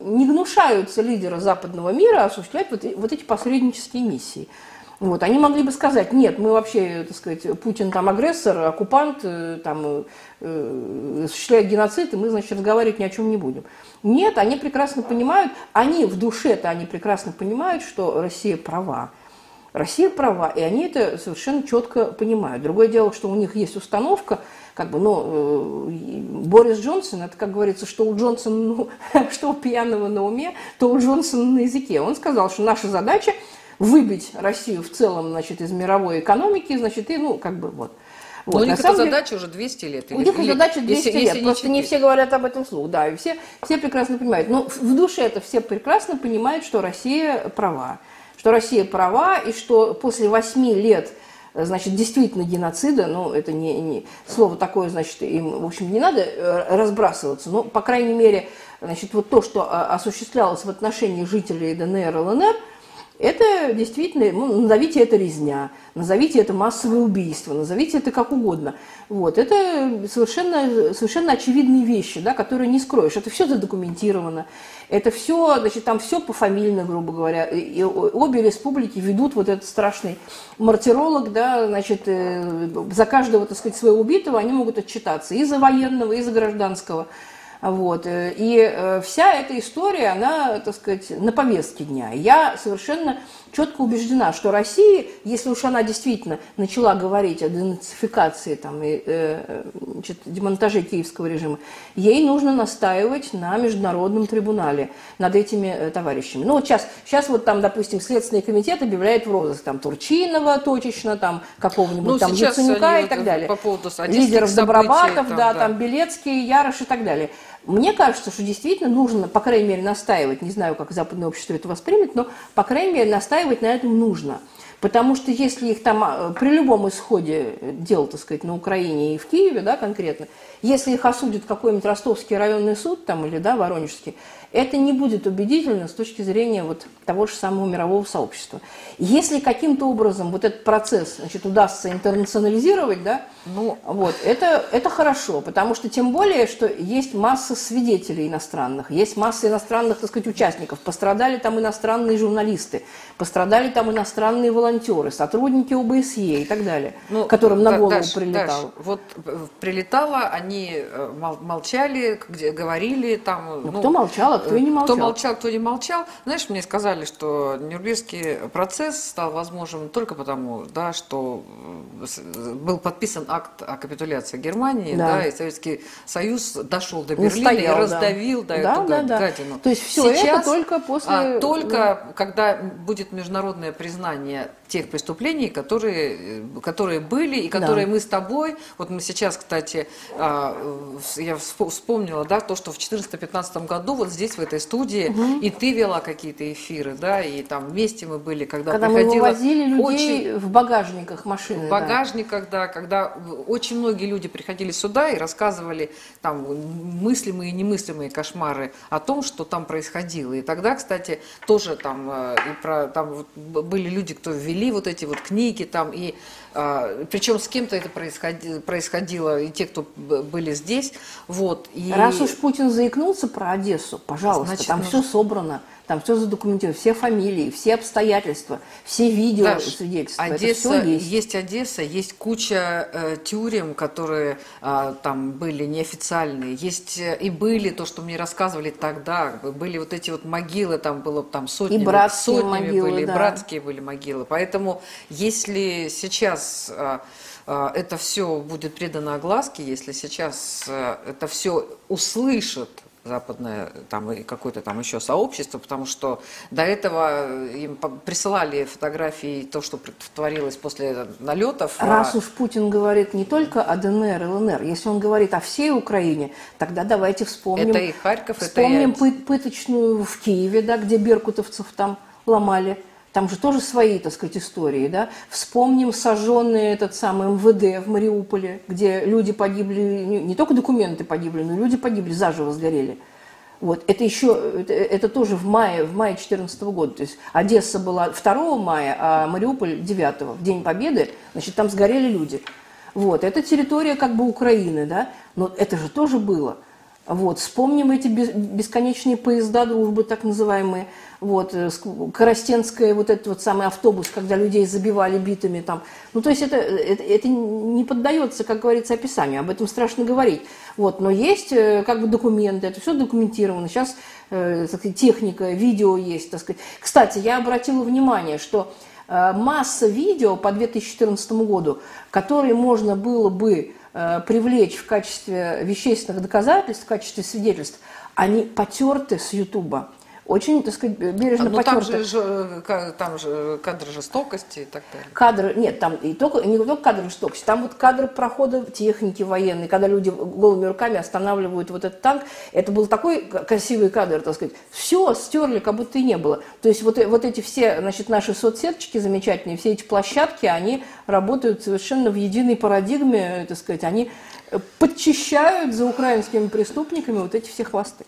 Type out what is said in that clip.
Не гнушаются лидеры западного мира осуществлять вот, вот эти посреднические миссии. Вот, они могли бы сказать, нет, мы вообще, так сказать, Путин там агрессор, оккупант, э, там, э, осуществляет геноцид, и мы, значит, разговаривать ни о чем не будем. Нет, они прекрасно понимают, они в душе-то, они прекрасно понимают, что Россия права. Россия права, и они это совершенно четко понимают. Другое дело, что у них есть установка, как бы, ну, Борис Джонсон, это, как говорится, что у Джонсона, ну, что у пьяного на уме, то у Джонсона на языке. Он сказал, что наша задача – выбить Россию в целом, значит, из мировой экономики, значит, и, ну, как бы вот. Вот. Но у них эта задача уже 200 лет. У них или, задача 200 если, лет, если просто не, не все говорят об этом вслух, да, и все, все прекрасно понимают. Но в душе это все прекрасно понимают, что Россия права, что Россия права, и что после 8 лет значит, действительно геноцида, ну, это не, не слово такое, значит, им, в общем, не надо э, разбрасываться, но, по крайней мере, значит, вот то, что а, осуществлялось в отношении жителей ДНР и ЛНР – это действительно, ну, назовите это резня, назовите это массовое убийство, назовите это как угодно. Вот. Это совершенно, совершенно очевидные вещи, да, которые не скроешь. Это все задокументировано. Это все, значит, там все пофамильно, грубо говоря. И обе республики ведут вот этот страшный мартиролог, да, значит, э, за каждого, так сказать, своего убитого они могут отчитаться и за военного, и за гражданского. Вот. Э, и э, вся эта история, она, так сказать, на повестке дня. Я совершенно четко убеждена, что Россия, если уж она действительно начала говорить о денацификации там, и э, значит, демонтаже киевского режима, ей нужно настаивать на международном трибунале над этими товарищами. Ну вот сейчас, сейчас вот там, допустим, Следственный комитет объявляет в розыск там Турчинова точечно, там какого-нибудь ну, там Яценюка и так далее. По поводу Лидеров Добробатов, там, да, да, там Белецкий, Ярош и так далее. Мне кажется, что действительно нужно, по крайней мере, настаивать, не знаю, как западное общество это воспримет, но, по крайней мере, настаивать на этом нужно. Потому что если их там а, при любом исходе дел, так сказать, на Украине и в Киеве, да, конкретно, если их осудит какой-нибудь ростовский районный суд там или, да, воронежский, это не будет убедительно с точки зрения вот того же самого мирового сообщества. Если каким-то образом вот этот процесс значит, удастся интернационализировать, да, ну, вот, это, это хорошо, потому что тем более, что есть масса свидетелей иностранных, есть масса иностранных, так сказать, участников. Пострадали там иностранные журналисты, пострадали там иностранные волонтеры, сотрудники ОБСЕ и так далее, ну, которым на голову Даш, прилетало. Даш, вот э, прилетало, они э, молчали, где говорили там... Ну, ну, кто молчал, а кто и не молчал. Кто молчал, кто не молчал. Знаешь, мне сказали, что Нюрнбергский процесс стал возможен только потому, да, что э, был подписан акт о капитуляции Германии, да, да и Советский Союз дошел до Берлина стоял, и раздавил да. Да, эту да, да. гадину. То есть все Сейчас, это только после... А, только да. когда будет международное признание тех преступлений, которые, которые были и которые да. мы с тобой, вот мы сейчас, кстати, а, я вспомнила, да, то, что в 2014-2015 году вот здесь, в этой студии, угу. и ты вела какие-то эфиры, да, и там вместе мы были, когда, когда приходила... мы вывозили людей очень... в багажниках машины. В багажниках, да. да, когда очень многие люди приходили сюда и рассказывали там мыслимые и немыслимые кошмары о том, что там происходило. И тогда, кстати, тоже там, э, и про, там были люди, кто ввели вели вот эти вот книги там, и а, причем с кем-то это происходило, происходило, и те, кто были здесь, вот. И... Раз уж Путин заикнулся про Одессу, пожалуйста, Значит, там нужно... все собрано. Там все задокументировано, все фамилии, все обстоятельства, все видео Даш, свидетельства. Одесса, есть. есть Одесса, есть куча э, тюрем, которые э, там были неофициальные, есть э, и были то, что мне рассказывали тогда, были вот эти вот могилы, там было там сотни, и братские сотнями могилы, были, да. братские были могилы. Поэтому если сейчас э, э, это все будет предано огласке, если сейчас э, это все услышат западное там и какое-то там еще сообщество, потому что до этого им присылали фотографии то, что творилось после налетов. А Раз а... уж Путин говорит не только о ДНР и ЛНР, если он говорит о всей Украине, тогда давайте вспомним. Это и Харьков, вспомним это и... пыточную в Киеве, да, где беркутовцев там ломали. Там же тоже свои, так сказать, истории, да. Вспомним сожженный этот самый МВД в Мариуполе, где люди погибли, не только документы погибли, но люди погибли, заживо сгорели. Вот, это еще, это, это тоже в мае, в мае 2014 года. То есть Одесса была 2 мая, а Мариуполь 9, в День Победы, значит, там сгорели люди. Вот, это территория как бы Украины, да, но это же тоже было. Вот, вспомним эти бесконечные поезда дружбы, так называемые. Вот, э, Коростенская, вот этот вот самый автобус, когда людей забивали битами там. Ну, то есть это, это, это не поддается, как говорится, описанию, об этом страшно говорить. Вот, но есть э, как бы документы, это все документировано. Сейчас э, сказать, техника, видео есть, так сказать. Кстати, я обратила внимание, что масса видео по 2014 году, которые можно было бы привлечь в качестве вещественных доказательств, в качестве свидетельств, они потерты с Ютуба очень, так сказать, бережно ну, там же, там же кадры жестокости и так далее. Кадры, нет, там и только, не только кадры жестокости, там вот кадры прохода техники военной, когда люди голыми руками останавливают вот этот танк. Это был такой красивый кадр, так сказать. Все стерли, как будто и не было. То есть вот, вот эти все, значит, наши соцсеточки замечательные, все эти площадки, они работают совершенно в единой парадигме, так сказать, они подчищают за украинскими преступниками вот эти все хвосты.